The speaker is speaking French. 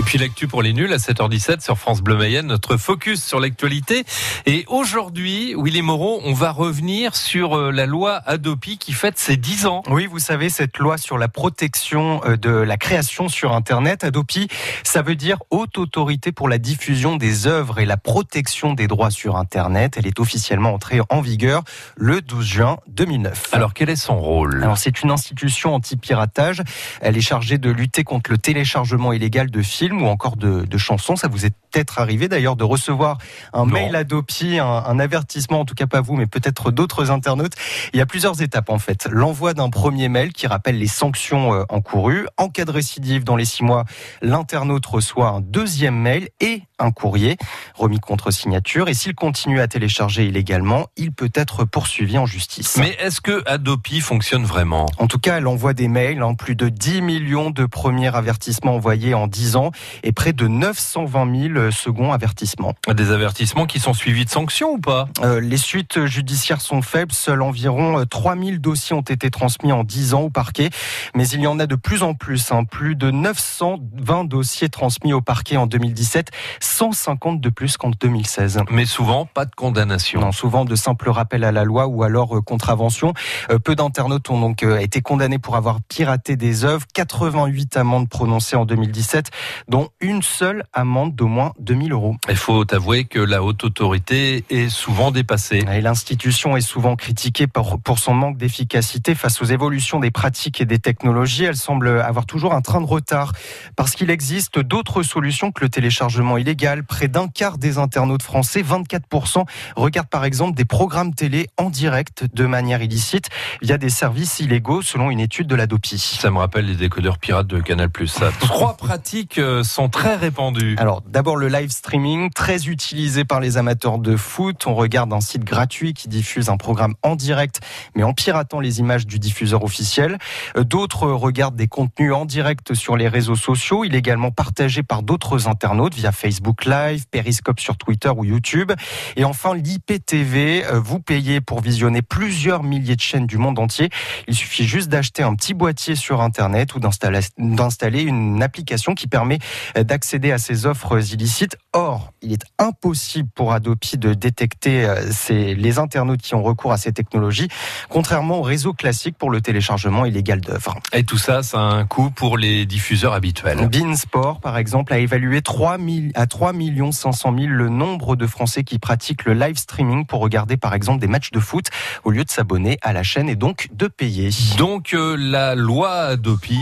Et puis l'actu pour les nuls à 7h17 sur France Bleu Mayenne, notre focus sur l'actualité. Et aujourd'hui, Willy Moreau, on va revenir sur euh, la loi Adopi qui fête ses 10 ans. Oui, vous savez, cette loi sur la protection euh, de la création sur Internet, Adopi, ça veut dire haute autorité pour la diffusion des œuvres et la protection des droits sur Internet. Elle est officiellement entrée en vigueur le 12 juin 2009. Alors quel est son rôle? Alors c'est une institution anti-piratage. Elle est chargée de lutter contre le téléchargement illégal de films ou encore de, chansons. Ça vous est peut-être arrivé d'ailleurs de recevoir un Non. mail Adopi, un, un avertissement, en tout cas pas vous, mais peut-être d'autres internautes. Il y a plusieurs étapes en fait. L'envoi d'un premier mail qui rappelle les sanctions euh, encourues. En cas de récidive dans les six mois, l'internaute reçoit un deuxième mail et un courrier remis contre signature. Et s'il continue à télécharger illégalement, il peut être poursuivi en justice. Mais est-ce que Adopi fonctionne vraiment? En tout cas, elle envoie des mails, hein, plus de 10 millions de premiers avertissements envoyés en 10 ans et près de 920 000 seconds avertissements. Des avertissements qui sont suivis de sanctions ou pas? Euh, les suites judiciaires sont faibles, seuls environ 3000 dossiers ont été transmis en 10 ans au parquet, mais il y en a de plus en plus, hein, plus de 920 dossiers transmis au parquet en 2017, 150 de plus qu'en 2016. Mais souvent, pas de condamnation. Non, souvent de simples rappels à la loi ou alors euh, contraventions. Euh, peu d'internautes ont donc euh, été condamnés pour avoir piraté des œuvres. 88 amendes prononcées en 2017, dont une seule amende d'au moins 2000 euros. Il faut avouer que la haute autorité est souvent dépassée. Et l'institution est souvent critiquée pour, pour son manque d'efficacité face aux évolutions des pratiques et des technologies. Elle semble avoir toujours un train de retard parce qu'il existe d'autres solutions que le téléchargement illégal. Près d'un quart des internautes français, 24%, regardent par exemple des programmes télé en direct de manière illicite via des services illégaux selon une étude de l'Adopi. Ça me rappelle les décodeurs pirates de Canal+. Ça. Trois pratiques euh, sont très répandues. Alors d'abord le live streaming, très utilisé par les amateurs de foot. On regarde un site gratuit qui diffuse un programme en direct, mais en piratant les images du diffuseur officiel. Euh, D'autres regardent des contenus en direct sur les réseaux sociaux, illégalement partagés par d'autres internautes via Facebook Live, Periscope sur Twitter ou YouTube. Et enfin l'IPTV, euh, vous payez pour visionner plusieurs milliers de chaînes du monde entier. Il suffit juste d'acheter un petit boîtier sur Internet ou d'installer une application qui permet euh, d'accéder à ces offres illicites. Or, il est impossible pour Adopi de détecter euh, ces- les internautes qui ont recours à ces technologies, contrairement au réseau classique pour le téléchargement illégal d'œuvres. Et tout ça, ça a un coût pour les diffuseurs habituels. Beansport, par exemple, a évalué 3 000 à 3 500 000 le nombre de Français qui pratiquent le live streaming pour regarder, par exemple, des matchs de foot au lieu de s'abonner à la chaîne et donc de payer. Donc euh, la loi Adopi